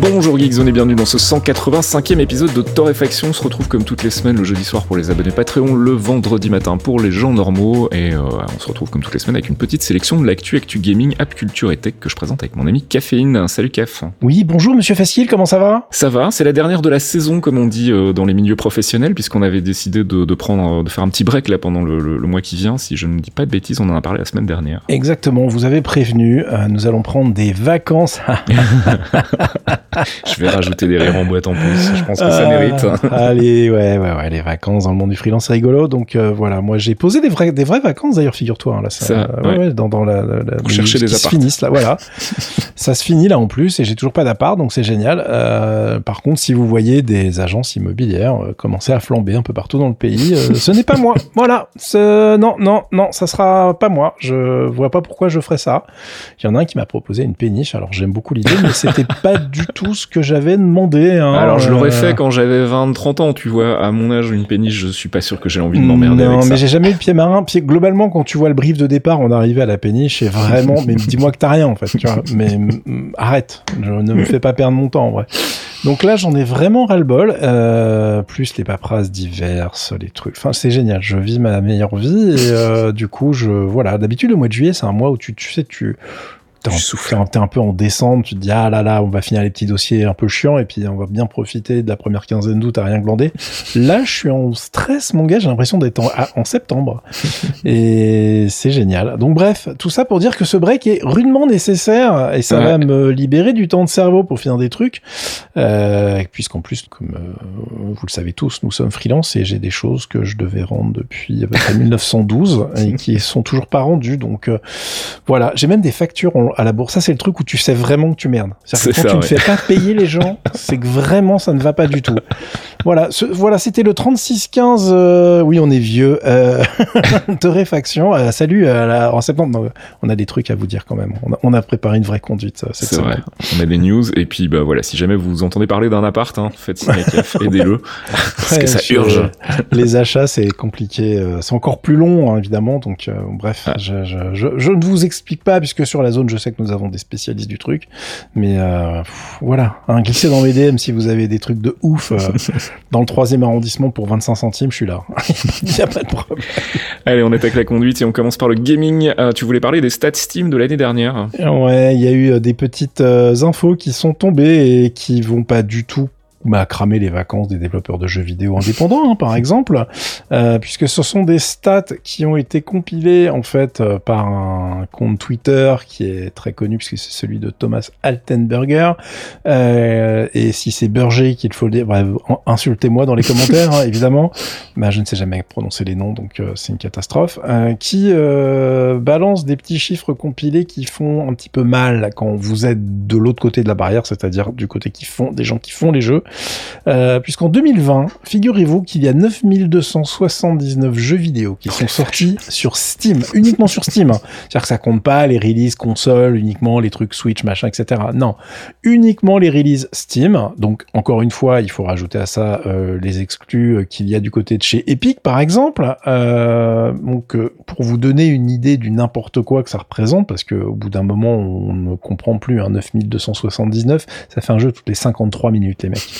Bonjour Geekzone et bienvenue dans ce 185e épisode de Torréfaction. On se retrouve comme toutes les semaines le jeudi soir pour les abonnés Patreon, le vendredi matin pour les gens normaux et euh, on se retrouve comme toutes les semaines avec une petite sélection de l'actu, actu gaming, app culture et tech que je présente avec mon ami Caféine. Salut Caf. Oui, bonjour Monsieur Facile, comment ça va? Ça va, c'est la dernière de la saison comme on dit euh, dans les milieux professionnels puisqu'on avait décidé de, de, prendre, de faire un petit break là pendant le, le, le, mois qui vient. Si je ne dis pas de bêtises, on en a parlé la semaine dernière. Exactement, vous avez prévenu, euh, nous allons prendre des vacances. je vais rajouter des rires en boîte en plus. Je pense que ça mérite. allez, ouais, ouais, ouais, les vacances dans le monde du freelance, c'est rigolo. Donc euh, voilà, moi j'ai posé des vraies, des vraies vacances d'ailleurs, figure-toi. Hein, là, ça, ça ouais. Ouais, dans, dans la, la, Vous cherchez des apparts. finissent là, voilà. ça se finit là en plus et j'ai toujours pas d'appart, donc c'est génial. Euh, par contre, si vous voyez des agences immobilières euh, commencer à flamber un peu partout dans le pays, euh, ce n'est pas moi. Voilà, non, non, non, ça sera pas moi. Je vois pas pourquoi je ferais ça. Il y en a un qui m'a proposé une péniche. Alors j'aime beaucoup l'idée, mais c'était pas du tout ce que j'avais demandé. Hein. Alors je l'aurais fait quand j'avais 20-30 ans, tu vois. À mon âge, une péniche, je suis pas sûr que j'ai envie de m'emmerder avec ça. mais j'ai jamais eu le pied marin. Puis globalement, quand tu vois le brief de départ, on arrivait à la péniche et vraiment, mais dis-moi que t'as rien en fait, tu vois. Mais arrête, je ne me fais pas perdre mon temps en vrai. Donc là, j'en ai vraiment ras-le-bol. Euh, plus les paperasses diverses, les trucs. Enfin, c'est génial. Je vis ma meilleure vie et euh, du coup, je voilà. D'habitude, le mois de juillet, c'est un mois où tu, tu sais, tu T'es un, un, peu en descente, tu te dis ah là là, on va finir les petits dossiers un peu chiants et puis on va bien profiter de la première quinzaine d'août à rien glandé. Là, je suis en stress, mon gars, j'ai l'impression d'être en, en, septembre et c'est génial. Donc bref, tout ça pour dire que ce break est rudement nécessaire et ça ouais. va me libérer du temps de cerveau pour finir des trucs, euh, puisqu'en plus, comme euh, vous le savez tous, nous sommes freelance et j'ai des choses que je devais rendre depuis à peu près 1912 et qui sont toujours pas rendues. Donc euh, voilà, j'ai même des factures à la bourse. Ça, c'est le truc où tu sais vraiment que tu merdes. C'est-à-dire que quand ça, tu ouais. ne fais pas payer les gens, c'est que vraiment ça ne va pas du tout. Voilà, ce, voilà, c'était le 36-15. Euh, oui, on est vieux. Euh, torréfaction. Euh, salut. La, en septembre, non, on a des trucs à vous dire quand même. On a, on a préparé une vraie conduite. C'est vrai. On a des news et puis bah voilà, si jamais vous entendez parler d'un appart, hein, faites signer aidez-le parce ouais, que ça urge. les achats, c'est compliqué. C'est encore plus long, hein, évidemment. Donc bref, ah. je, je, je, ne vous explique pas puisque sur la zone, je sais que nous avons des spécialistes du truc, mais euh, pff, voilà, hein, glissez dans mes DM si vous avez des trucs de ouf euh, dans le troisième arrondissement pour 25 centimes, je suis là. Il n'y a pas de problème. Allez, on attaque la conduite et on commence par le gaming. Euh, tu voulais parler des stats Steam de l'année dernière Ouais, il y a eu des petites infos qui sont tombées et qui vont pas du tout à cramer les vacances des développeurs de jeux vidéo indépendants, hein, par exemple, euh, puisque ce sont des stats qui ont été compilés en fait euh, par un compte Twitter qui est très connu puisque c'est celui de Thomas Altenberger. Euh, et si c'est Berger qu'il faut dire, bref, insultez-moi dans les commentaires, hein, évidemment. Bah, je ne sais jamais prononcer les noms, donc euh, c'est une catastrophe. qui balance des petits chiffres compilés qui font un petit peu mal quand vous êtes de l'autre côté de la barrière, c'est-à-dire du côté qui font des gens qui font les jeux. Euh, puisqu'en 2020, figurez-vous qu'il y a 9279 jeux vidéo qui sont sortis sur Steam, uniquement sur Steam. C'est-à-dire que ça compte pas les releases console, uniquement les trucs Switch, machin, etc. Non, uniquement les releases Steam. Donc encore une fois, il faut rajouter à ça euh, les exclus qu'il y a du côté de chez Epic, par exemple. Euh, donc pour vous donner une idée du n'importe quoi que ça représente, parce que au bout d'un moment, on ne comprend plus. Hein, 9279, ça fait un jeu toutes les 53 minutes, les mecs.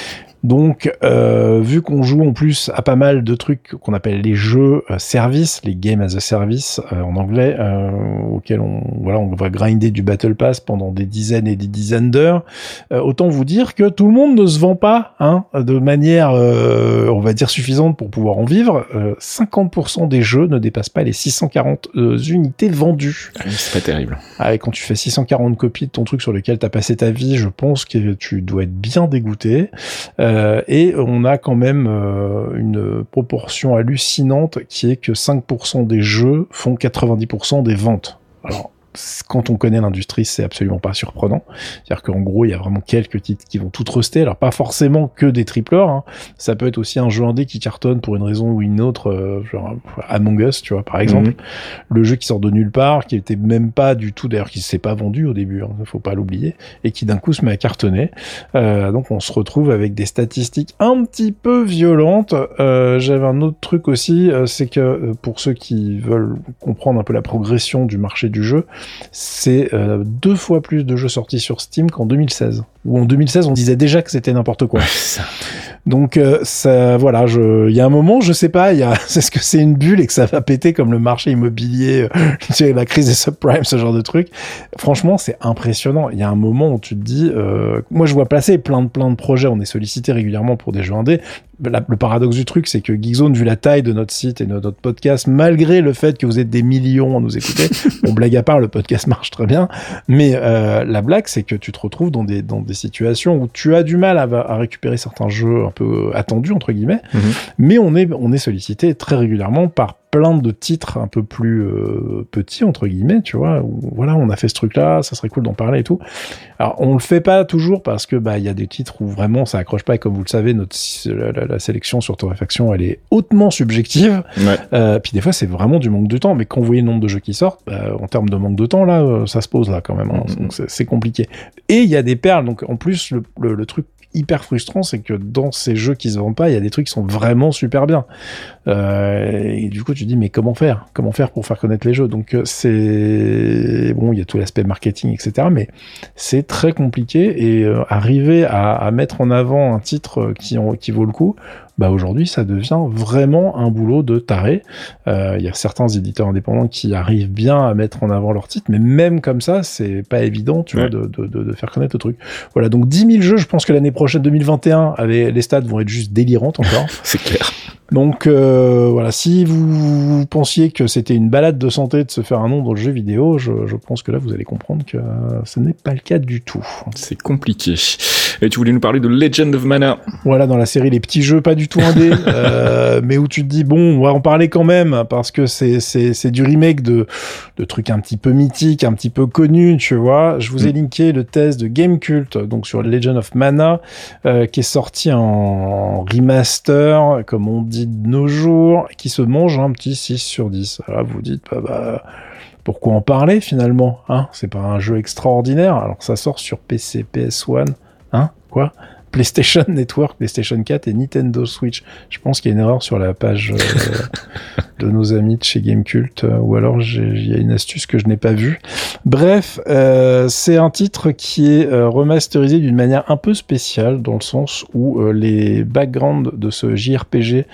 Donc, euh, vu qu'on joue en plus à pas mal de trucs qu'on appelle les jeux euh, service, les games as a service euh, en anglais, euh, auxquels on voilà, on va grinder du battle pass pendant des dizaines et des dizaines d'heures. Euh, autant vous dire que tout le monde ne se vend pas, hein, de manière, euh, on va dire suffisante pour pouvoir en vivre. 50% des jeux ne dépassent pas les 640 unités vendues. C'est pas terrible. Ah, quand tu fais 640 copies de ton truc sur lequel t'as passé ta vie, je pense que tu dois être bien dégoûté. Euh, et on a quand même euh, une proportion hallucinante qui est que 5% des jeux font 90% des ventes. Quand on connaît l'industrie, c'est absolument pas surprenant. C'est-à-dire qu'en gros, il y a vraiment quelques titres qui vont tout truster. Alors pas forcément que des tripleurs. Hein. Ça peut être aussi un jeu indé qui cartonne pour une raison ou une autre, euh, genre Among Us, tu vois, par exemple. Mhm. Le jeu qui sort de nulle part, qui était même pas du tout, d'ailleurs, qui s'est pas vendu au début, hein, faut pas l'oublier, et qui d'un coup se met à cartonner. Euh, donc on se retrouve avec des statistiques un petit peu violentes. Euh, J'avais un autre truc aussi, euh, c'est que euh, pour ceux qui veulent comprendre un peu la progression du marché du jeu, c'est euh, deux fois plus de jeux sortis sur Steam qu'en 2016. Ou en 2016, on disait déjà que c'était n'importe quoi. Donc euh, ça, voilà, il y a un moment, je sais pas, il y a, c'est ce que c'est une bulle et que ça va péter comme le marché immobilier, euh, la crise des subprimes, ce genre de truc? Franchement, c'est impressionnant. Il y a un moment où tu te dis, euh, moi je vois passer plein de plein de projets. On est sollicité régulièrement pour des jeux indés le paradoxe du truc, c'est que Geekzone, vu la taille de notre site et de notre podcast, malgré le fait que vous êtes des millions à nous écouter, bon, blague à part, le podcast marche très bien, mais euh, la blague, c'est que tu te retrouves dans des, dans des situations où tu as du mal à, à récupérer certains jeux un peu attendus, entre guillemets, mhm. mais on est, on est sollicité très régulièrement par plein de titres un peu plus euh, petits entre guillemets, tu vois. Où, voilà, on a fait ce truc-là, ça serait cool d'en parler et tout. Alors on le fait pas toujours parce que bah il y a des titres où vraiment ça accroche pas et comme vous le savez, notre la, sélection sur Torréfaction elle est hautement subjective. Euh, puis des fois c'est vraiment du manque de temps. Mais quand vous voyez le nombre de jeux qui sortent, bah, en termes de manque de temps là, euh, ça se pose là quand même. Hein. Mm, mm. c'est compliqué. Et il y a des perles. Donc en plus le, le, le truc hyper frustrant, c'est que dans ces jeux qui se vendent pas, il y a des trucs qui sont vraiment super bien. Euh, et du coup, tu dis mais comment faire? Comment faire pour faire connaître les jeux? Donc euh, c'est bon, il y a tout l'aspect marketing, etc. Mais c'est très compliqué et euh, arriver à, à, mettre en avant un titre qui, vaut le coup bah aujourd'hui ça devient vraiment un boulot de taré. Euh, il y a certains éditeurs indépendants qui arrivent bien à mettre en avant leur titre, mais même comme ça, c'est pas évident, tu vois, de, de, de, faire connaître le truc. Voilà, donc 10 000 jeux, je pense que l'année prochaine 2021, avec les stats vont être juste délirantes encore. c'est clair. Donc euh, voilà, si vous pensiez que c'était une balade de santé de se faire un nom dans le jeu vidéo, je, pense que là vous allez comprendre que ce n'est pas le cas du tout. C'est compliqué. Et tu voulais nous parler de Legend of Mana. Voilà, dans la série Les Petits Jeux, pas du tout indé, euh, mais où tu te dis bon, on va en parler quand même parce que c'est c'est du remake de de trucs un petit peu mythiques, un petit peu connus, tu vois. Je vous ai mm. linké le test de Game Cult donc sur Legend of Mana euh, qui est sorti en remaster, comme on dit de nos jours, qui se mange un petit 6 sur 10. Alors vous dites, bah, bah, pourquoi en parler finalement hein? C'est pas un jeu extraordinaire? Alors ça sort sur PC, PS1, hein? Quoi? PlayStation Network, PlayStation 4 et Nintendo Switch. Je pense qu'il y a une erreur sur la page euh, de nos amis de chez Gamecult, euh, ou alors il y a une astuce que je n'ai pas vue. Bref, euh, c'est un titre qui est remasterisé d'une manière un peu spéciale, dans le sens où les backgrounds de ce JRPG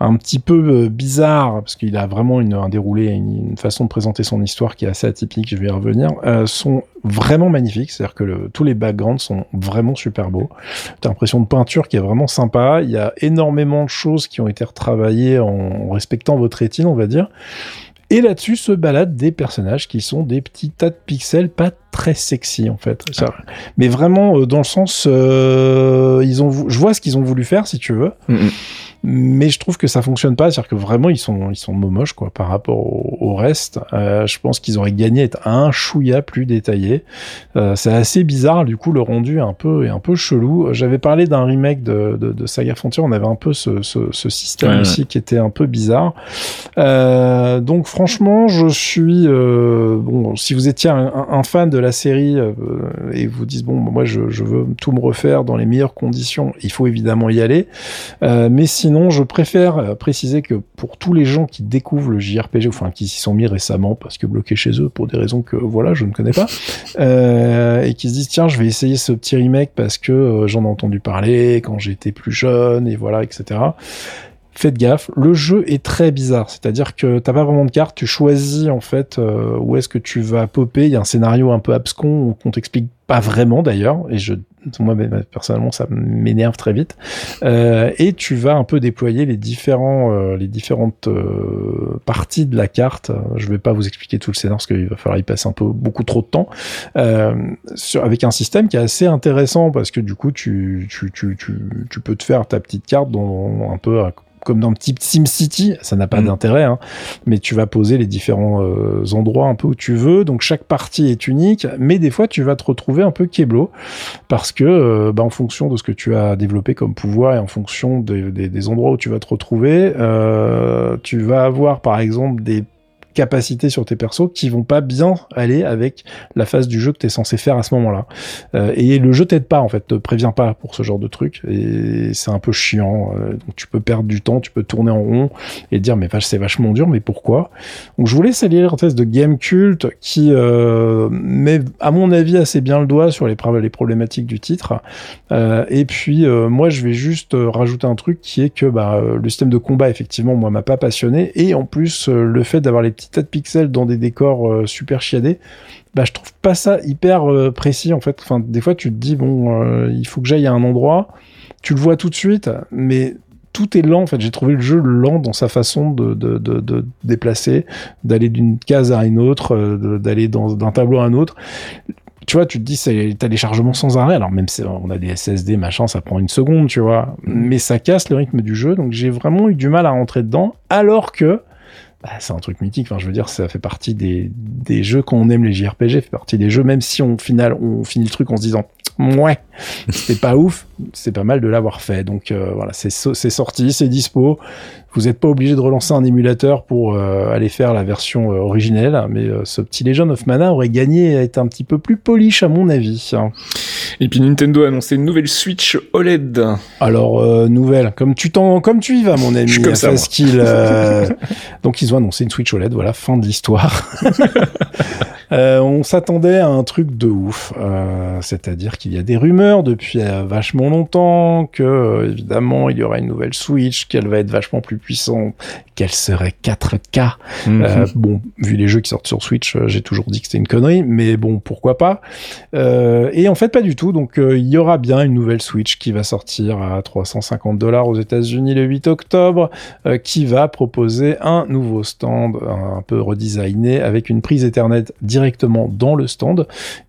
un petit peu euh, bizarre parce qu'il a vraiment une, un déroulé, une, façon de présenter son histoire qui est assez atypique. Je vais y revenir. Euh, sont vraiment magnifiques, c'est-à-dire que tous les backgrounds sont vraiment super beaux. T'as l'impression de peinture qui est vraiment sympa. Il y a énormément de choses qui ont été retravaillées en respectant votre rétine, on va dire. Et là-dessus se baladent des personnages qui sont des petits tas de pixels pas très sexy en fait. Ça. Mais vraiment euh, dans le sens, euh, ils ont, je vois ce qu'ils ont voulu faire si tu veux. Mm, mais je trouve que ça fonctionne pas, c'est-à-dire que vraiment ils sont ils sont moches quoi par rapport au, reste. Euh, je pense qu'ils auraient gagné à être un chouïa plus détaillé. Euh, c'est assez bizarre du coup le rendu est un peu est un peu chelou. J'avais parlé d'un remake de, de, de, Saga Frontier, on avait un peu ce, ce, ce système aussi qui était un peu bizarre. Donc franchement, je suis bon. Si vous étiez un, un, fan de la série euh, et vous dites bon, moi je, je, veux tout me refaire dans les meilleures conditions, il faut évidemment y aller. mais si sinon, je préfère euh, préciser que pour tous les gens qui découvrent le JRPG, enfin qui s'y sont mis récemment parce que bloqués chez eux pour des raisons que voilà, je ne connais pas, euh, et qui se disent tiens, je vais essayer ce petit remake parce que euh, j'en ai entendu parler quand j'étais plus jeune et voilà, etc faites gaffe, le jeu est très bizarre, c'est-à-dire que t'as pas vraiment de carte, tu choisis en fait où est-ce que tu vas popper, il y a un scénario un peu abscon qu'on t'explique pas vraiment d'ailleurs, et je moi personnellement ça m'énerve très vite. Euh, et tu vas un peu déployer les différents, euh, les différentes euh, parties de la carte. Je vais pas vous expliquer tout le scénario parce qu'il va falloir y passer un peu beaucoup trop de temps. Euh, avec un système qui est assez intéressant parce que du coup tu, tu, tu, tu, peux te faire ta petite carte dans un peu comme dans le type SimCity, ça n'a pas mm. d'intérêt, hein, mais tu vas poser les différents euh, endroits un peu où tu veux, donc chaque partie est unique, mais des fois tu vas te retrouver un peu keblo, parce que euh, bah, en fonction de ce que tu as développé comme pouvoir et en fonction des endroits où tu vas te retrouver, euh, tu vas avoir par exemple des capacités sur tes persos qui vont pas bien aller avec la phase du jeu que tu es censé faire à ce moment-là. Euh, et le jeu t'aide pas en fait, te prévient pas pour ce genre de truc et c'est un peu chiant. Euh, donc tu peux perdre du temps, tu peux tourner en rond et dire mais c'est vachement dur, mais pourquoi? Donc je voulais saluer test de Game Cult qui euh, met à mon avis assez bien le doigt sur les, problématiques du titre. Et puis moi je vais juste rajouter un truc qui est que bah, le système de combat effectivement moi m'a pas passionné et en plus le fait d'avoir les petits tas de pixels dans des décors euh, super chiadés, bah, je trouve pas ça hyper euh, précis en fait. Enfin, des fois, tu te dis, bon, euh, il faut que j'aille à un endroit, tu le vois tout de suite, mais tout est lent en fait. J'ai trouvé le jeu lent dans sa façon de, de, de, déplacer, d'aller d'une case à une autre, d'aller d'un tableau à un autre tu vois, tu te dis, c'est téléchargement sans arrêt. Alors, même si on a des SSD, machin, ça prend une seconde, tu vois. Mais ça casse le rythme du jeu. Donc, j'ai vraiment eu du mal à rentrer dedans. Alors que, bah, c'est un truc mythique. Enfin, je veux dire, ça fait partie des, des jeux qu'on aime les JRPG, fait partie des jeux, même si on final, on finit le truc en se disant, ouais, c'était pas ouf, c'est pas mal de l'avoir fait. Donc euh, voilà, c'est sorti, c'est dispo. Vous n'êtes pas obligé de relancer un émulateur pour euh, aller faire la version euh, originelle, mais ce petit Legend of Mana aurait gagné à être un petit peu plus polish à mon avis. Et puis Nintendo a annoncé une nouvelle Switch OLED. Alors nouvelle, comme tu t'en, comme tu y vas mon ami. Je comme ça. Qu'il, donc ils ont annoncé une Switch OLED, voilà, fin de l'histoire. Euh, on s'attendait à un truc de ouf, euh, c'est-à-dire qu'il y a des rumeurs depuis euh, vachement longtemps que évidemment il y aura une nouvelle Switch, qu'elle va être vachement plus puissante, qu'elle serait 4K. Mhm. bon, vu les jeux qui sortent sur Switch, j'ai toujours dit que c'était une connerie, mais bon, pourquoi pas. et en fait, pas du tout. Donc il y aura bien une nouvelle Switch qui va sortir à 350 dollars aux États-Unis le 8 octobre, qui va proposer un nouveau stand un peu redesigné avec une prise Ethernet directe directement dans le stand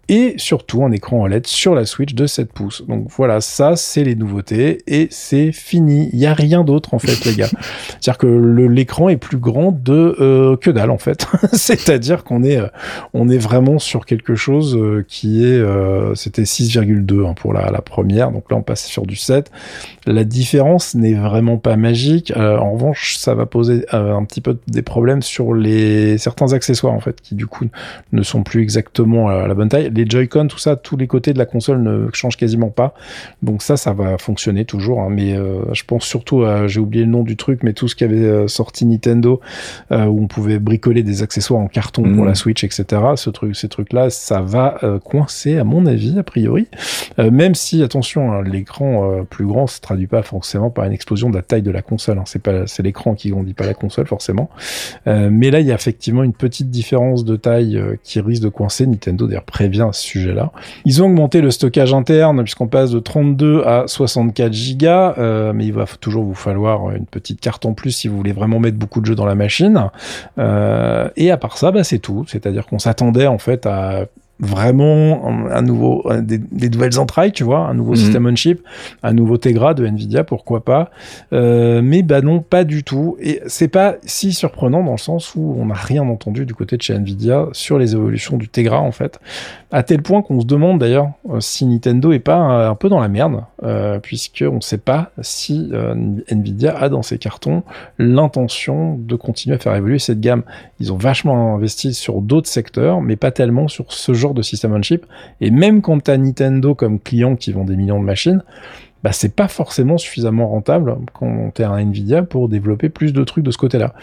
et surtout un écran OLED sur la Switch de 7 pouces. Donc voilà, ça c'est les nouveautés et c'est fini. Il y a rien d'autre en fait les gars. C'est-à-dire que l'écran est plus grand de euh, que dalle en fait. C'est-à-dire qu'on est euh, on est vraiment sur quelque chose euh, qui est c'était 6,2 hein, pour la, la, première. Donc là on passe sur du 7. La différence n'est vraiment pas magique. en revanche, ça va poser un petit peu des problèmes sur les certains accessoires en fait qui du coup ne sont plus exactement à la bonne taille les Joy-Con, tout ça, tous les côtés de la console ne changent quasiment pas. Donc ça, ça va fonctionner toujours. Hein. mais euh, je pense surtout, à, j'ai oublié le nom du truc, mais tout ce qui avait euh, sorti Nintendo, euh, où on pouvait bricoler des accessoires en carton pour la mm. Switch, etc. Ce truc, ces trucs-là, ça va coincer à mon avis, a priori. même si, attention, hein, l'écran plus grand se traduit pas forcément par une explosion de la taille de la console. Hein. C'est pas, c'est l'écran qui grandit pas la console forcément. mais là, il y a effectivement une petite différence de taille qui risque de coincer. Nintendo d'ailleurs prévient ce sujet-là. Ils ont augmenté le stockage interne puisqu'on passe de 32 à 64 gigas, euh, mais il va toujours vous falloir une petite carte en plus si vous voulez vraiment mettre beaucoup de jeux dans la machine. Euh, et à part ça, bah, c'est tout. C'est-à-dire qu'on s'attendait en fait à vraiment un nouveau des, nouvelles entrailles tu vois un nouveau mhm. système on chip un nouveau Tegra de Nvidia pourquoi pas. Euh, mais bah non pas du tout. Et c'est pas si surprenant dans le sens où on n'a rien entendu du côté de chez Nvidia sur les évolutions du Tegra en fait. À tel point qu'on se demande d'ailleurs euh, si Nintendo est pas un, peu dans la merde euh, puisque on sait pas si euh, Nvidia a dans ses cartons l'intention de continuer à faire évoluer cette gamme. Ils ont vachement investi sur d'autres secteurs mais pas tellement sur ce genre de système on chip. Et même quand tu as Nintendo comme client qui vend des millions de machines, bah, c'est pas forcément suffisamment rentable quand tu un Nvidia pour développer plus de trucs de ce côté-là.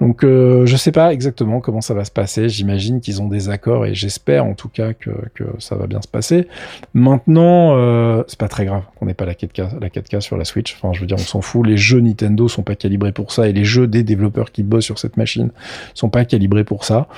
Donc euh, je sais pas exactement comment ça va se passer. J'imagine qu'ils ont des accords et j'espère en tout cas que, que, ça va bien se passer. Maintenant, euh, c'est pas très grave qu'on n'ait pas la 4K, la 4K sur la Switch. Enfin, je veux dire, on s'en fout. Les jeux Nintendo sont pas calibrés pour ça et les jeux des développeurs qui bossent sur cette machine sont pas calibrés pour ça.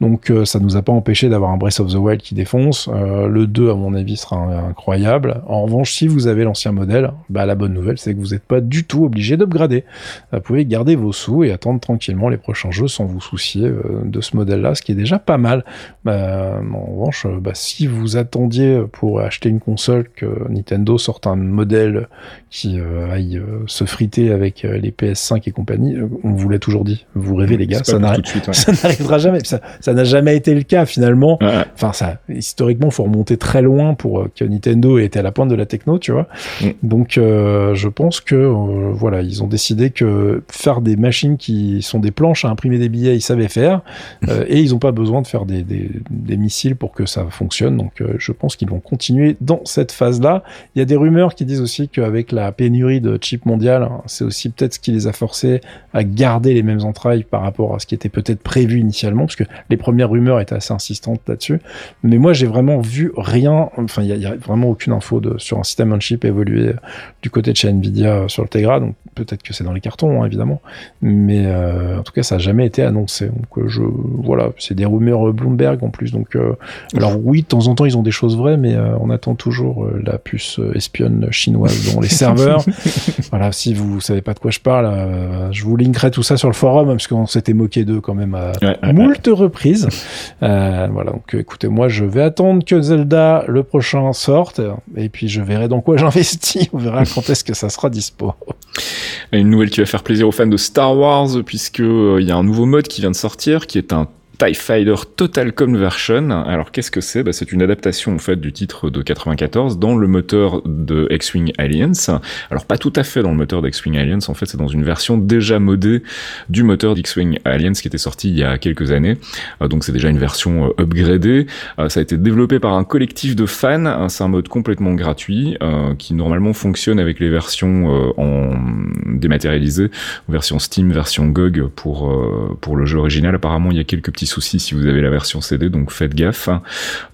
Donc euh, ça nous a pas empêché d'avoir un Breath of the Wild qui défonce. Euh, le 2 à mon avis sera incroyable. En revanche, si vous avez l'ancien modèle, bah la bonne nouvelle c'est que vous n'êtes pas du tout obligé d'upgrader. Vous pouvez garder vos sous et attendre tranquillement les prochains jeux sans vous soucier euh, de ce modèle-là, ce qui est déjà pas mal. Bah, en revanche, bah, si vous attendiez pour acheter une console que Nintendo sorte un modèle qui euh, aille se friter avec les PS5 et compagnie, on vous l'a toujours dit. Vous rêvez les gars, ça n'arrivera jamais. Ça n'a jamais été le cas finalement. Enfin, ça historiquement, faut remonter très loin pour que Nintendo ait été à la pointe de la techno, tu vois. Mm. Donc, je pense que voilà, ils ont décidé que faire des machines qui sont des planches à imprimer des billets, ils savaient faire, euh, et ils n'ont pas besoin de faire des, des, missiles pour que ça fonctionne. Donc, euh, je pense qu'ils vont continuer dans cette phase-là. Il y a des rumeurs qui disent aussi qu'avec la pénurie de chips mondiales, c'est aussi peut-être ce qui les a forcés à garder les mêmes entrailles par rapport à ce qui était peut-être prévu initialement, parce que les premières rumeurs étaient assez insistantes là-dessus. Mais moi, j'ai vraiment vu rien. Enfin, il y, a vraiment aucune info de, sur un système on chip évolué du côté de chez Nvidia sur le Tegra. Donc, peut-être que c'est dans les cartons, hein, évidemment. Mais euh, en tout cas, ça n'a jamais été annoncé. Donc, euh, je, voilà, c'est des rumeurs Bloomberg en plus. Donc, euh, alors oui, de temps en temps, ils ont des choses vraies, mais on attend toujours la puce espionne chinoise dans les serveurs. voilà, si vous savez pas de quoi je parle, je vous linkerai tout ça sur le forum, parce qu'on s'était moqué d'eux quand même à moult reprises. Voilà, donc écoutez, moi, je vais attendre que Zelda, le prochain, sorte, et puis je verrai dans quoi j'investis. On verra quand est-ce que ça sera dispo. Une nouvelle qui va faire plaisir aux fans de Star Wars, puisque euh, il y a un nouveau mode qui vient de sortir, qui est un TIE Fighter Total Conversion. Alors qu'est-ce que c'est? Bah, C'est une adaptation en fait du titre de 94 dans le moteur de X-Wing Alliance. Alors pas tout à fait dans le moteur d'X-Wing Alliance, en fait c'est dans une version déjà modée du moteur d'X-Wing Alliance qui était sorti il y a quelques années. Euh, donc c'est déjà une version euh, upgradée. Euh, ça a été développé par un collectif de fans. C'est un mode complètement gratuit qui normalement fonctionne avec les versions en dématérialisées, version Steam, version GOG pour pour le jeu original. Apparemment il y a quelques petits souci si vous avez la version CD, donc faites gaffe.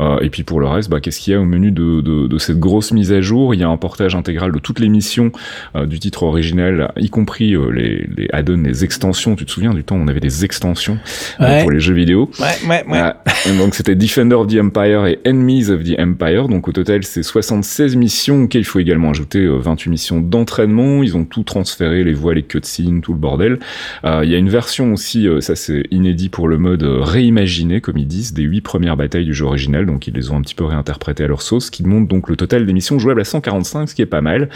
Euh, et puis pour le reste, bah, qu'est-ce qu'il y a au menu de, de, de, cette grosse mise à jour? Il y a un portage intégral de toutes les missions euh, du titre original, y compris euh, les, les add-ons, les extensions. Tu te souviens du temps où on avait des extensions pour les jeux vidéo? Ouais, ouais, ouais. donc c'était Defender of the Empire et Enemies of the Empire. Donc au total, c'est 76 missions auxquelles il faut également ajouter 28 missions d'entraînement. Ils ont tout transféré, les voix, les cutscenes, tout le bordel. Il y a une version aussi, ça c'est inédit pour le mode réimaginer, comme ils disent, des huit premières batailles du jeu original, donc ils les ont un petit peu réinterprétées à leur sauce, qui monte donc le total d'émissions jouables à 145, ce qui est pas mal.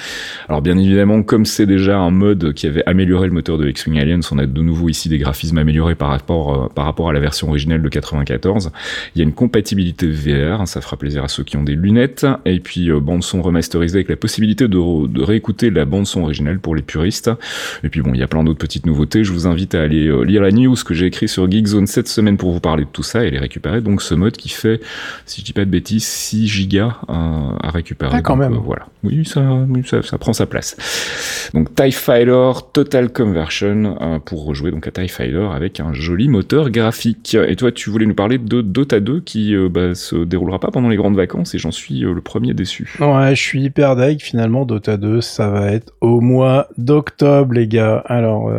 Alors bien évidemment, comme c'est déjà un mode qui avait amélioré le moteur de X-Wing Alliance, on a de nouveau ici des graphismes améliorés par rapport, euh, par rapport à la version originale de 94. Il y a une compatibilité VR, ça fera plaisir à ceux qui ont des lunettes, et puis euh, bande son remasterisée avec la possibilité de, réécouter la bande son originale pour les puristes. Et puis bon, il y a plein d'autres petites nouveautés. Je vous invite à aller euh, lire la news que j'ai écrit sur Geekzone cette semaine pour vous parler de tout ça et les récupérer. Donc ce mode qui fait, si je dis pas de bêtises, 6 gigas à, récupérer. Ah, quand même. Euh, voilà. Oui, ça, ça, ça, prend sa place. Donc TIE Fighter Total Conversion euh, pour rejouer donc à TIE Fighter avec un joli moteur graphique. Et toi, tu voulais nous parler de Dota 2 qui euh, bah, se déroulera pas pendant les grandes vacances et j'en suis le premier déçu. Ouais, je suis hyper deg finalement. Dota 2, ça va être au mois d'octobre, les gars. Alors,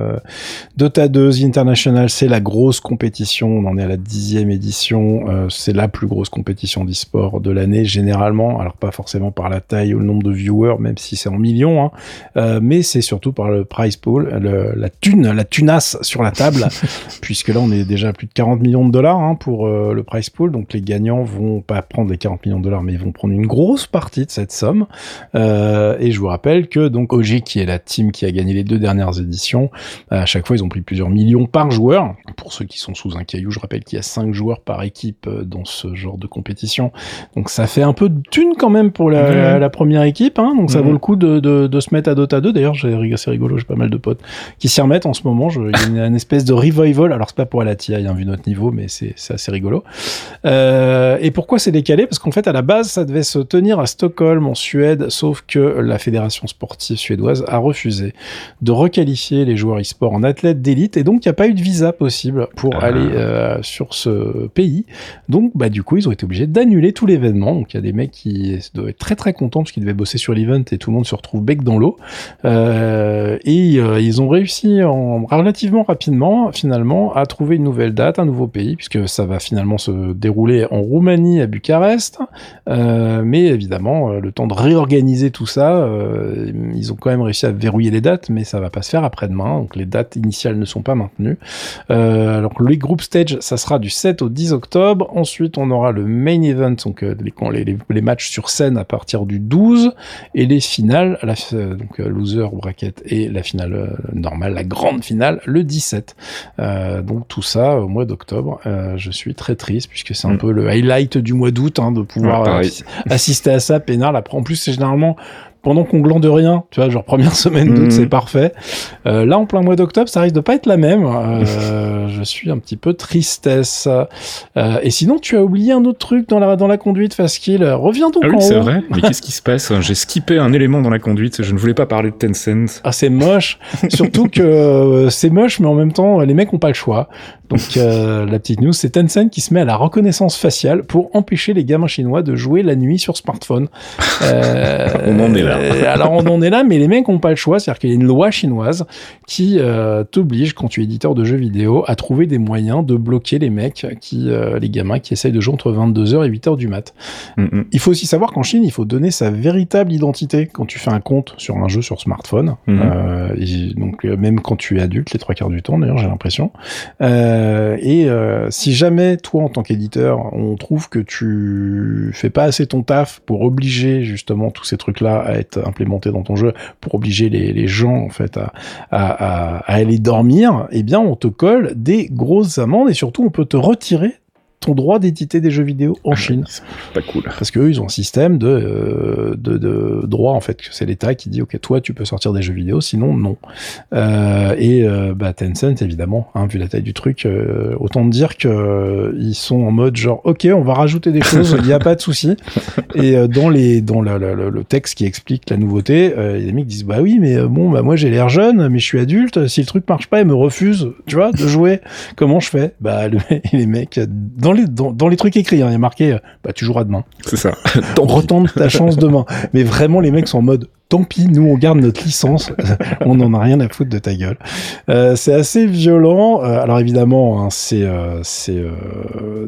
Dota 2 The International, c'est la grosse compétition. On en est à la dixième édition. Euh, c'est la plus grosse compétition d'e-sport de l'année généralement. Alors pas forcément par la taille ou le nombre de viewers, même si c'est en millions, hein. euh, mais c'est surtout par le prize pool, la thune, la tunasse sur la table, puisque là on est déjà à plus de 40 millions de dollars hein, pour euh, le prize pool. Donc les gagnants vont pas prendre les 40 millions de dollars, mais ils vont prendre une grosse partie de cette somme. et je vous rappelle que donc OG, qui est la team qui a gagné les deux dernières éditions, à chaque fois ils ont pris plusieurs millions par joueur. Pour ceux qui sont sous un caillou, je rappelle qu'il y a 5 joueurs par équipe euh, dans ce genre de compétition. Donc ça fait un peu de thune quand même pour la, première équipe. Hein. Donc ça vaut le coup de, de, se mettre à Dota 2. D'ailleurs, c'est rigolo, j'ai pas mal de potes qui s'y remettent en ce moment. Je, il y a une, espèce de revival. Alors c'est pas pour la TI, hein, vu notre niveau, mais c'est assez rigolo. Euh, et pourquoi c'est décalé? Parce qu'en fait, à la base, ça devait se tenir à Stockholm, en Suède, sauf que la fédération sportive suédoise a refusé de requalifier les joueurs e-sport en athlètes d'élite, et donc il n'y a pas eu de visa possible pour ah. aller euh, sur ce pays. Donc, bah, du coup, ils ont été obligés d'annuler tout l'événement. Donc, il y a des mecs qui doivent être très très contents parce qu'ils devaient bosser sur l'event et tout le monde se retrouve bec dans l'eau. Euh, et euh, ils ont réussi en relativement rapidement, finalement, à trouver une nouvelle date, un nouveau pays, puisque ça va finalement se dérouler en Roumanie, à Bucarest. Euh, mais évidemment, euh, le temps de réorganiser tout ça, euh, ils ont quand même réussi à verrouiller les dates, mais ça va pas se faire après-demain. Donc les dates initiales ne sont pas maintenues. Euh, alors les group stage, ça sera du 7 au 10 octobre. Ensuite, on aura le main event, donc euh, les, les, les, matchs sur scène à partir du 12 et les finales, la, donc loser bracket et la finale normale, la grande finale, le 17. donc tout ça au mois d'octobre. je suis très triste puisque c'est un mm. peu le highlight du mois d'août hein, de pouvoir assister à ça, pénal. Après, en plus, c'est généralement pendant qu'on glande rien, tu vois, genre première semaine d'août, mhm. c'est parfait. Euh, là, en plein mois d'octobre, ça risque de pas être la même. Euh, je suis un petit peu tristesse. Euh, et sinon, tu as oublié un autre truc dans la dans la conduite, Fastkill. Reviens donc ah oui, c'est vrai. Mais qu'est-ce qui se passe? J'ai skippé un élément dans la conduite. Je ne voulais pas parler de Tencent. Ah, c'est moche. Surtout que euh, c'est moche, mais en même temps, les mecs ont pas le choix. Donc euh, la petite news, c'est Tencent qui se met à la reconnaissance faciale pour empêcher les gamins chinois de jouer la nuit sur smartphone. Euh, on en est là. Alors on en est là, mais les mecs n'ont pas le choix, c'est-à-dire qu'il y a une loi chinoise qui euh, t'oblige, quand tu es éditeur de jeux vidéo, à trouver des moyens de bloquer les mecs, qui, euh, les gamins qui essayent de jouer entre 22h et 8h du mat. Mm-hmm. Il faut aussi savoir qu'en Chine, il faut donner sa véritable identité quand tu fais un compte sur un jeu sur smartphone. Mm-hmm. donc même quand tu es adulte, les trois quarts du temps d'ailleurs, j'ai l'impression. Euh, euh, et euh, si jamais toi en tant qu'éditeur, on trouve que tu fais pas assez ton taf pour obliger justement tous ces trucs-là à être implémentés dans ton jeu, pour obliger les, gens en fait à, aller dormir, eh bien on te colle des grosses amendes et surtout on peut te retirer ton droit d'éditer des jeux vidéo en ah, Chine. Pas cool. Parce qu'eux, ils ont un système de, euh, de, de droit, en fait. C'est l'État qui dit, OK, toi, tu peux sortir des jeux vidéo, sinon, non. Euh, et euh, bah, Tencent, évidemment, hein, vu la taille du truc, autant dire que ils sont en mode genre, OK, on va rajouter des choses, il n'y a pas de souci. Et dans, les, dans le, le, le, texte qui explique la nouveauté, des mecs disent, bah oui, mais bon, bah moi, j'ai l'air jeune, mais je suis adulte. Si le truc marche pas, ils me refusent, tu vois, de jouer. Comment je fais? Bah, les mecs, dans dans les, trucs écrits, hein, il y a marqué, euh, bah, tu joueras demain. C'est ça. Retente ta chance demain. Mais vraiment, les mecs sont en mode, tant pis, nous on garde notre licence, on n'en a rien à foutre de ta gueule. Euh, c'est assez violent. Euh, alors évidemment, hein, c'est c'est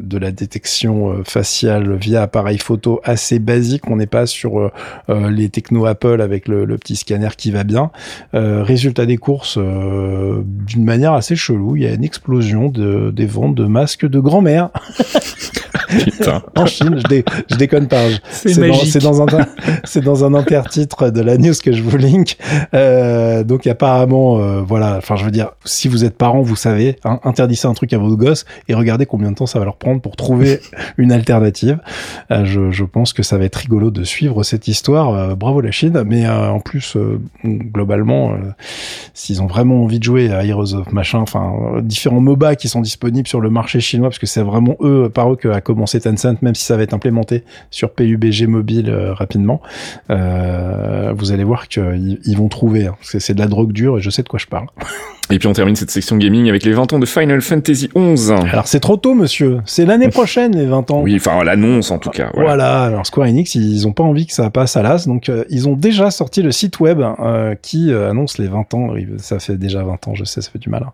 de la détection faciale via appareil photo assez basique. On n'est pas sur les techno Apple avec le, le, petit scanner qui va bien. résultat des courses, d'une manière assez chelou, il y a une explosion de, des ventes de masques de grand-mère. Putain. en Chine, je, je déconne pas. C'est magique. Dans, dans un, c'est dans un intertitre de la news que je vous link. Euh, donc apparemment, euh, voilà. Enfin, je veux dire, si vous êtes parent, vous savez, hein, interdissez un truc à vos gosses et regardez combien de temps ça va leur prendre pour trouver une alternative. Euh, je, je, pense que ça va être rigolo de suivre cette histoire. Bravo la Chine. Mais en plus, globalement, s'ils ont vraiment envie de jouer à Heroes of machin, enfin différents MOBA qui sont disponibles sur le marché chinois, parce que c'est vraiment eux, par eux, que a commencé Tencent, même si ça va être implémenté sur PUBG mobile rapidement. vous allez voir qu'ils ils vont trouver. Hein, c'est de la drogue dure et je sais de quoi je parle. Et puis on termine cette section gaming avec les 20 ans de Final Fantasy XI. Alors c'est trop tôt, monsieur. C'est l'année prochaine, les 20 ans. Oui, enfin l'annonce en tout cas. Voilà. voilà. Alors Square Enix, ils ont pas envie que ça passe à l'as, donc euh, ils ont déjà sorti le site web euh, qui euh, annonce les 20 ans. Ça fait déjà 20 ans, je sais, ça fait du mal.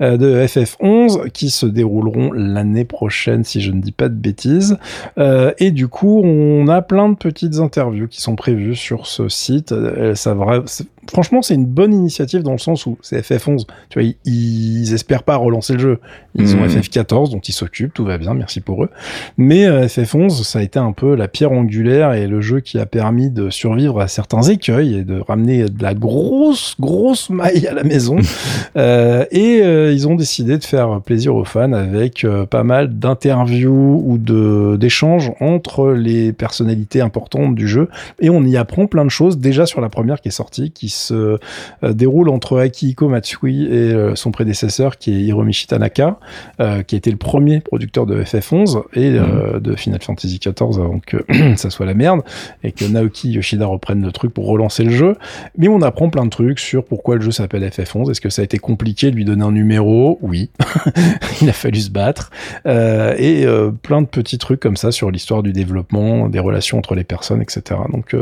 Hein, de FF11 qui se dérouleront l'année prochaine, si je ne dis pas de bêtises. et du coup, on a plein de petites interviews qui sont prévues sur ce site. ça va, franchement, c'est une bonne initiative dans le sens où c'est FF11. Tu vois, ils, espèrent pas relancer le jeu. Ils ont mmh. FF14 dont ils s'occupent, tout va bien, merci pour eux. Mais euh, FF11, ça a été un peu la pierre angulaire et le jeu qui a permis de survivre à certains écueils et de ramener de la grosse, grosse maille à la maison. euh, et euh, ils ont décidé de faire plaisir aux fans avec pas mal d'interviews ou de d'échanges entre les personnalités importantes du jeu. Et on y apprend plein de choses déjà sur la première qui est sortie, qui se euh, déroule entre Akihiko Matsui et euh, son prédécesseur qui est Hiromichi Tanaka, euh, qui été le premier producteur de FF11 et mhm. de Final Fantasy XIV avant que ça soit la merde et que Naoki Yoshida reprenne le truc pour relancer le jeu. Mais on apprend plein de trucs sur pourquoi le jeu s'appelle FF11. Est-ce que ça a été compliqué de lui donner un numéro? Oui. Il a fallu se battre. et plein de petits trucs comme ça sur l'histoire du développement, des relations entre les personnes, etc. Donc,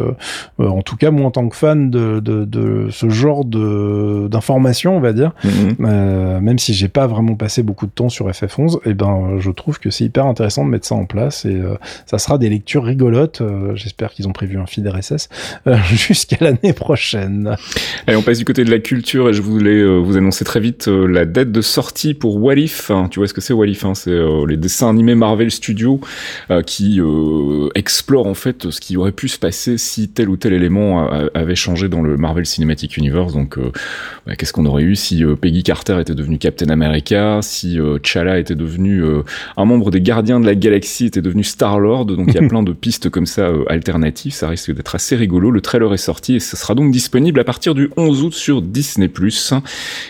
en tout cas, moi en tant que fan de, de, de ce, ce genre de d'informations, on va dire, Mhm. euh, même si j'ai pas vraiment passé beaucoup de temps sur FF11, et ben je trouve que c'est hyper intéressant de mettre ça en place et euh, ça sera des lectures rigolotes. euh, J'espère qu'ils ont prévu un feed RSS jusqu'à l'année prochaine. Allez, on passe du côté de la culture et je voulais vous annoncer très vite la date de sortie pour What If. Hein, tu vois ce que c'est What If hein, C'est les dessins animés Marvel Studios qui explorent en fait ce qui aurait pu se passer si tel ou tel élément avait changé dans le Marvel Cinematic Universe. Donc, euh, bah, qu'est-ce qu'on aurait eu si euh, Peggy Carter était devenue Captain America, si euh, T'Challa était devenu un membre des Gardiens de la Galaxie, était devenu Star Lord. Donc, il y a plein de pistes comme ça alternatives. Ça risque d'être assez rigolo. Le trailer est sorti et ce sera donc disponible à partir du 11 août sur Disney+.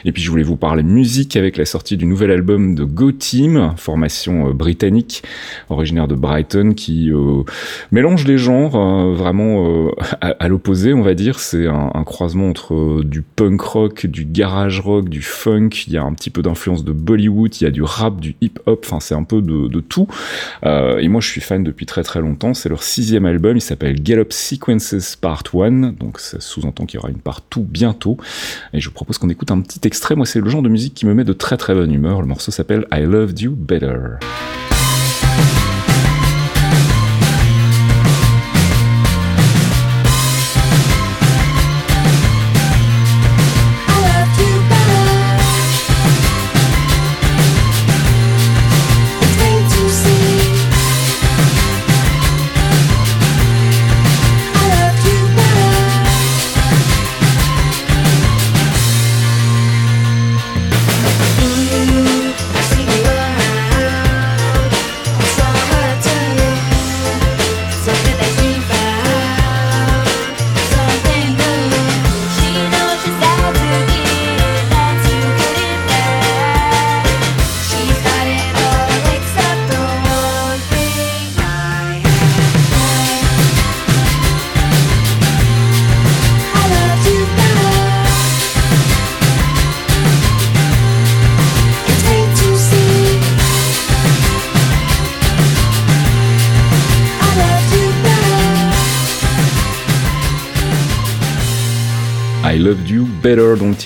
Et puis je voulais vous parler musique avec la sortie du nouvel album de Go Team, formation britannique originaire de Brighton qui mélange les genres euh, vraiment à, à l'opposé, on va dire. C'est un, un croisement entre euh, du punk rock, du garage rock, du funk. Il y a un petit peu d'influence de Bollywood, il y a du rap, du hip hop. Enfin, c'est un peu de, tout. Euh, et moi, je suis fan depuis très très longtemps. C'est leur sixième album. Il s'appelle Gallop Sequences Part 1. Donc, ça sous-entend qu'il y aura une part 2 bientôt. Et je vous propose qu'on écoute un petit extrait. Moi, c'est le genre de musique qui me met de très très bonne humeur. Le morceau s'appelle I Loved You Better.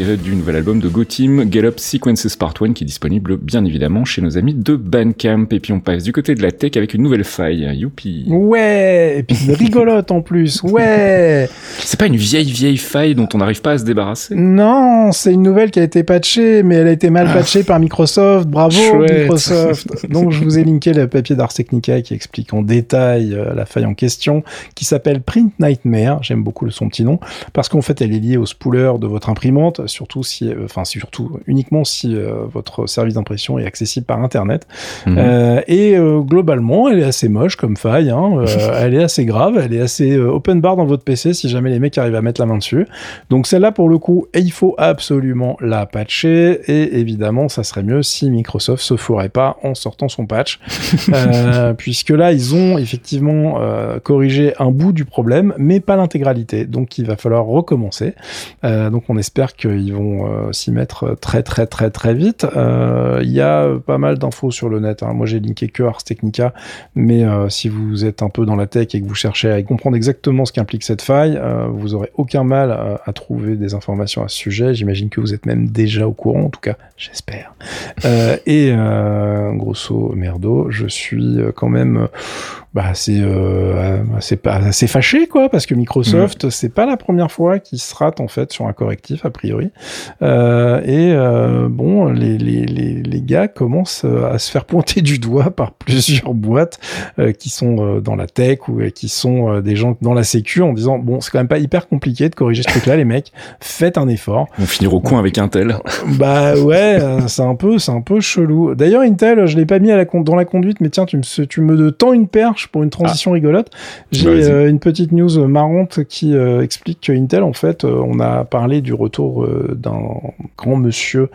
Tiré du nouvel album de Go Team, Get Up Sequences Part 1, qui est disponible bien évidemment chez nos amis de Bandcamp. Et puis on passe du côté de la tech avec une nouvelle faille. Youpi. Ouais, et puis une rigolote en plus. Ouais. C'est pas une vieille vieille faille dont on n'arrive pas à se débarrasser? Non, c'est une nouvelle qui a été patchée, mais elle a été mal patchée par Microsoft. Bravo Chouette. Microsoft. Donc je vous ai linké le papier d'Ars Technica qui explique en détail euh, la faille en question, qui s'appelle Print Nightmare. J'aime beaucoup son petit nom parce qu'en fait elle est liée au spooler de votre imprimante, surtout si, euh, enfin surtout uniquement si euh, votre service d'impression est accessible par Internet. Mhm. Euh, et globalement, elle est assez moche comme faille. Hein. Elle est assez grave. Elle est assez open bar dans votre PC si jamais les mecs arrivent à mettre la main dessus. Donc celle-là, pour le coup, il faut absolument la patcher. Et évidemment, ça serait mieux si Microsoft se fourrait pas en sortant son patch, Euh, puisque là, ils ont effectivement euh, corrigé un bout du problème, mais pas l'intégralité. Donc il va falloir recommencer. Euh, donc on espère qu'ils vont euh, s'y mettre très très très très vite. Euh, Il y a pas mal d'infos sur le net. hein. Moi j'ai linké que Ars Technica, mais euh, si vous êtes un peu dans la tech et que vous cherchez à comprendre exactement ce qu'implique cette faille, euh, vous aurez aucun mal à, trouver des informations à ce sujet. J'imagine que vous êtes même déjà au courant, en tout cas j'espère. Euh, et euh, grosso merdo, je suis euh, quand même euh, bah, assez, euh, assez, pas- assez fâché quoi, parce que Microsoft, c'est pas la première fois qu'ils se ratent en fait sur un correctif a priori. Euh, et euh, bon, les, les, les, les gars commencent euh, à se faire pointer du doigt par plusieurs boîtes euh, qui sont euh, dans la tech ou qui sont euh, des gens dans la sécu en disant bon, c'est quand même pas hyper compliqué de corriger ce truc-là, les mecs, faites un effort. On finira au coin avec Intel. Bah ouais, c'est un peu, c'est un peu chelou. D'ailleurs, Intel, je l'ai pas mis à la dans la conduite, mais tiens, tu me, tu me tends une perche pour une transition rigolote. J'ai euh, une petite news marrante qui euh, explique que Intel, en fait, euh, on a parlé du retour d'un grand monsieur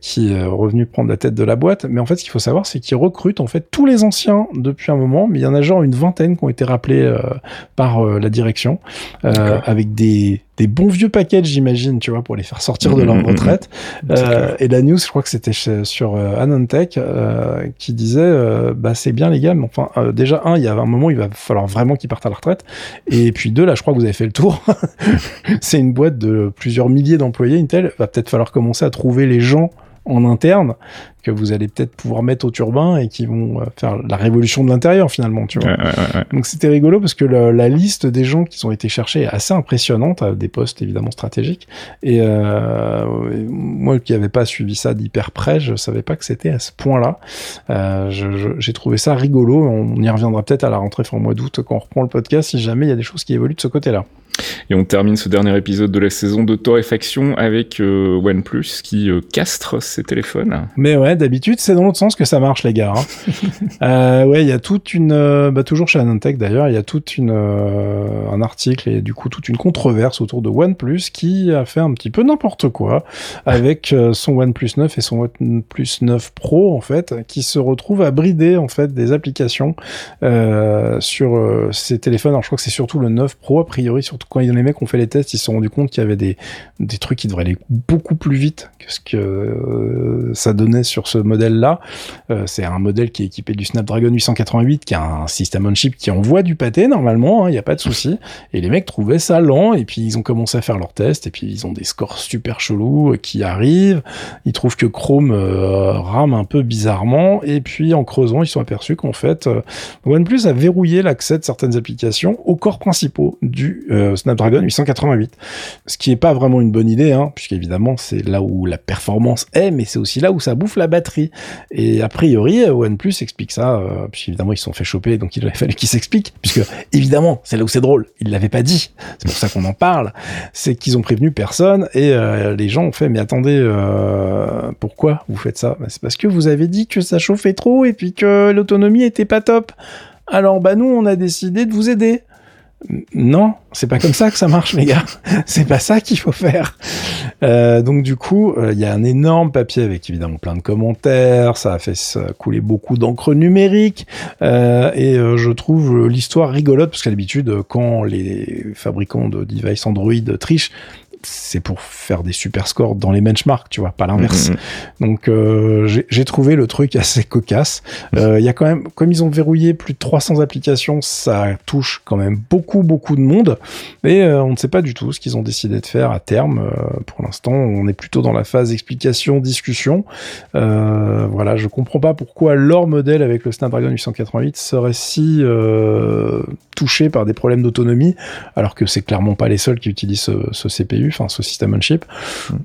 qui est revenu prendre la tête de la boîte, mais en fait, ce qu'il faut savoir, c'est qu'il recrute en fait tous les anciens depuis un moment, mais il y en a genre une vingtaine qui ont été rappelés par la direction, avec des des bons vieux packages, j'imagine, tu vois, pour les faire sortir de leur Mhm, mhm, retraite. C'est Euh, et la news, je crois que c'était sur euh, Anantech, euh, qui disait, euh, bah c'est bien les gars, mais enfin, euh, déjà un, il y a un moment, il va falloir vraiment qu'ils partent à la retraite. Et puis deux, là, je crois que vous avez fait le tour. c'est une boîte de plusieurs milliers d'employés. Intel va peut-être falloir commencer à trouver les gens en interne que vous allez peut-être pouvoir mettre au turbin et qui vont euh, faire la révolution de l'intérieur finalement, tu vois. Ouais, ouais, ouais, ouais. Donc c'était rigolo parce que la, la liste des gens qui ont été cherchés est assez impressionnante, à des postes évidemment stratégiques. Et euh, moi qui n'avais pas suivi ça d'hyper près, je savais pas que c'était à ce point-là. Euh, J'ai trouvé ça rigolo. On y reviendra peut-être à la rentrée fin mois d'août quand on reprend le podcast si jamais il y a des choses qui évoluent de ce côté-là. Et on termine ce dernier épisode de la saison de Torréfaction avec euh, OnePlus qui euh, castre ses téléphones. Mais ouais, d'habitude, c'est dans l'autre sens que ça marche, les gars. hein. euh, ouais, il y a toute une, bah, toujours chez Anantech d'ailleurs, il y a toute une, un article et du coup toute une controverse autour de OnePlus qui a fait un petit peu n'importe quoi avec son OnePlus 9 et son OnePlus 9 Pro en fait, qui se retrouvent à brider en fait des applications sur ces téléphones. Alors je crois que c'est surtout le 9 Pro a priori, surtout quand les mecs ont fait les tests, ils se sont rendus compte qu'il y avait des des trucs qui devraient aller beaucoup plus vite que ce que euh, ça donnait sur ce modèle-là. Euh, c'est un modèle qui est équipé du Snapdragon 888, qui a un système on chip qui envoie du pâté normalement, il n'y a pas de souci. Et les mecs trouvaient ça lent, et puis ils ont commencé à faire leurs tests, et puis ils ont des scores super chelous euh, qui arrivent. Ils trouvent que Chrome rame un peu bizarrement, et puis en creusant, ils sont aperçus qu'en fait, OnePlus a verrouillé l'accès de certaines applications aux corps principaux du euh, Snapdragon 888. Ce qui est pas vraiment une bonne idée, hein, puisqu'évidemment c'est là où la performance est, mais c'est aussi là où ça bouffe la batterie. Et a priori, euh, OnePlus explique ça, euh, puisqu'évidemment ils se sont fait choper, donc il aurait fallu qu'ils s'expliquent, puisque évidemment c'est là où c'est drôle, ils l'avaient pas dit, c'est pour ça qu'on en parle, c'est qu'ils ont prévenu personne, et euh, les gens ont fait, mais attendez, pourquoi vous faites ça? Bah, C'est parce que vous avez dit que ça chauffait trop, et puis que l'autonomie était pas top. Alors bah nous on a décidé de vous aider. Non, c'est pas comme ça que ça marche, les gars. C'est pas ça qu'il faut faire. Euh, donc du coup, euh, il y a un énorme papier avec évidemment plein de commentaires. Ça a fait couler beaucoup d'encre numérique. Euh, et je trouve l'histoire rigolote parce qu'à l'habitude, quand les fabricants de devices Android trichent, c'est pour faire des super scores dans les benchmarks, tu vois, pas l'inverse. Mhm. Donc euh, j'ai trouvé le truc assez cocasse. Euh, Il y a quand même, comme ils ont verrouillé plus de 300 applications, ça touche quand même beaucoup beaucoup de monde. Et euh, on ne sait pas du tout ce qu'ils ont décidé de faire à terme. Pour l'instant, on est plutôt dans la phase explication, discussion. Voilà, je comprends pas pourquoi leur modèle avec le Snapdragon 888 serait si touché par des problèmes d'autonomie, alors que c'est clairement pas les seuls qui utilisent ce, ce CPU, enfin ce système on chip.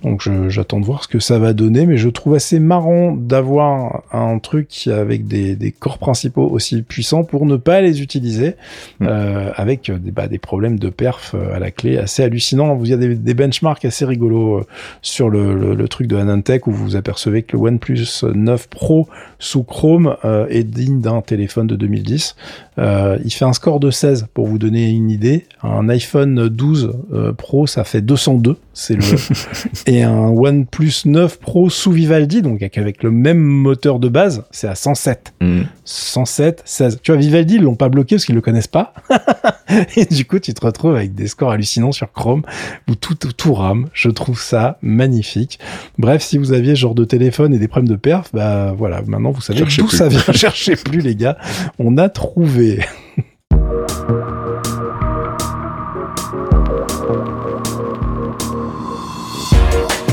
Donc je- j'attends de voir ce que ça va donner, mais je trouve assez marrant d'avoir un truc avec des, des corps principaux aussi puissants pour ne pas les utiliser, Mm. euh, avec des, bah, des problèmes de perf euh, à la clé assez hallucinants. Vous y a des, des benchmarks assez rigolos euh, sur le, le, le truc de Anantech où vous vous apercevez que le OnePlus 9 Pro sous Chrome euh, est digne d'un téléphone de 2010. Euh, il fait un score de 16 pour vous donner une idée. Un iPhone 12 euh, Pro, ça fait 202. C'est le et un OnePlus 9 Pro sous Vivaldi, donc avec- le même moteur de base, c'est à 107. Mhm. 107, 16. Tu vois, Vivaldi, ils l'ont pas bloqué parce qu'ils le connaissent pas. et du coup, tu te retrouves avec des scores hallucinants sur Chrome où tout, tout, tout rame. Je trouve ça magnifique. Bref, si vous aviez ce genre de téléphone et des problèmes de perf, bah voilà, maintenant vous savez d'où ça vient. Cherchez plus, les gars. On a trouvé.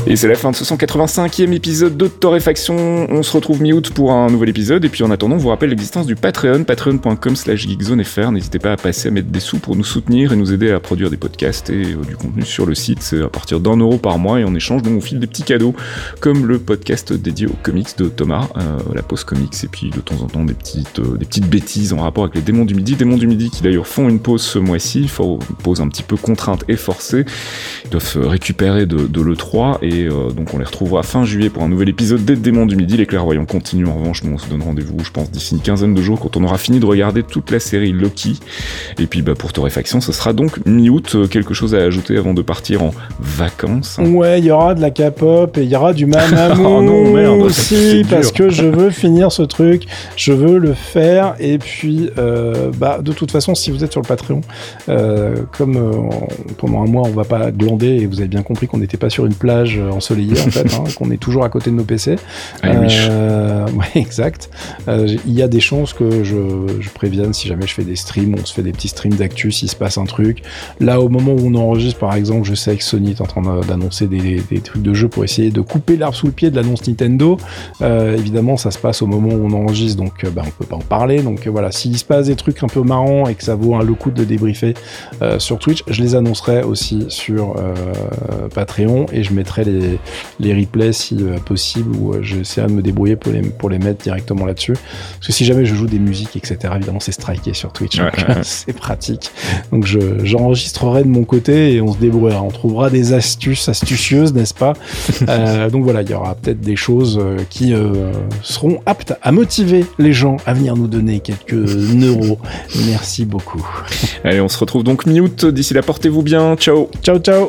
Et c'est la fin de ce 185e épisode de Torréfaction. On se retrouve mi-août pour un nouvel épisode. Et puis en attendant, on vous rappelle l'existence du Patreon, patreon.com slash geekzonefr. N'hésitez pas à passer à mettre des sous pour nous soutenir et nous aider à produire des podcasts et euh, du contenu sur le site. C'est à partir d'un euro par mois et en échange, donc on file des petits cadeaux comme le podcast dédié aux comics de Thomas, euh, la pause comics. Et puis de temps en temps, des petites, euh, des petites bêtises en rapport avec les démons du midi. Démons du midi qui d'ailleurs font une pause ce mois-ci. Une pause un petit peu contrainte et forcée. Ils doivent récupérer de, de l'E3 et Et euh, donc on les retrouvera fin juillet pour un nouvel épisode des Démons du Midi. Les clairvoyants continuent en revanche, nous on se donne rendez-vous, je pense, d'ici une quinzaine de jours quand on aura fini de regarder toute la série Loki. Et puis bah, pour Torréfaction, ce sera donc mi-août. Euh, Quelque chose à ajouter avant de partir en vacances Ouais, il y aura de la K-pop et il y aura du Mamamoo Oh non, merde, aussi parce que je veux finir ce truc, je veux le faire et puis euh, bah de toute façon si vous êtes sur le Patreon, euh, comme euh, pendant un mois on va pas glander et vous avez bien compris qu'on n'était pas sur une plage ensoleillée en fait, hein, qu'on est toujours à côté de nos PC. Wish. Euh, ouais, exact. Euh, Il y a des chances que je, je prévienne si jamais je fais des streams, on se fait des petits streams d'actu s'il se passe un truc. Là, au moment où on enregistre, par exemple, je sais que Sony est en train d'a- d'annoncer des, des trucs de jeu pour essayer de couper l'arbre sous le pied de l'annonce Nintendo. Euh, évidemment, ça se passe au moment où on enregistre, donc euh, bah, on peut pas en parler. Donc euh, voilà, s'il se passe des trucs un peu marrants et que ça vaut hein, le coup de le débriefer euh, sur Twitch, je les annoncerai aussi sur euh, Patreon et je mettrai les, les replays si euh, possible ou euh, j'essaierai de me débrouiller pour les, pour les mettre directement là-dessus. Parce que si jamais je joue des musiques, etc., évidemment, c'est striké sur Twitch. Ouais, donc, ouais, ouais. c'est pratique. Donc, je- j'enregistrerai de mon côté et on se débrouillera. On trouvera des astuces astucieuses, n'est-ce pas? Euh, Donc voilà, il y aura peut-être des choses qui euh, seront aptes à motiver les gens à venir nous donner quelques neuros. Merci beaucoup. Allez, on se retrouve donc mi-août. D'ici là, portez-vous bien. Ciao Ciao, ciao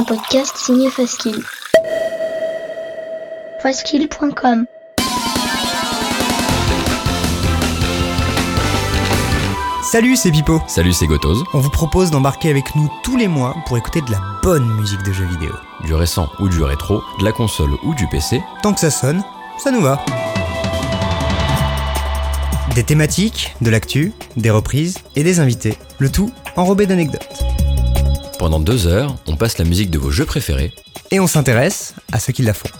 Un podcast signé Faskill. Faskill.com Salut, c'est Pipo. Salut, c'est Gotoz. On vous propose d'embarquer avec nous tous les mois pour écouter de la bonne musique de jeux vidéo. Du récent ou du rétro, de la console ou du PC, Tant que ça sonne, ça nous va. Des thématiques, de l'actu, des reprises et des invités. Le tout enrobé d'anecdotes. Pendant deux heures, on passe la musique de vos jeux préférés Et on s'intéresse à ceux qui la font.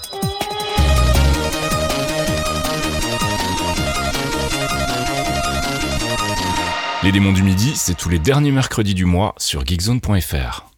Les démons du midi, c'est tous les derniers mercredis du mois sur geekzone.fr.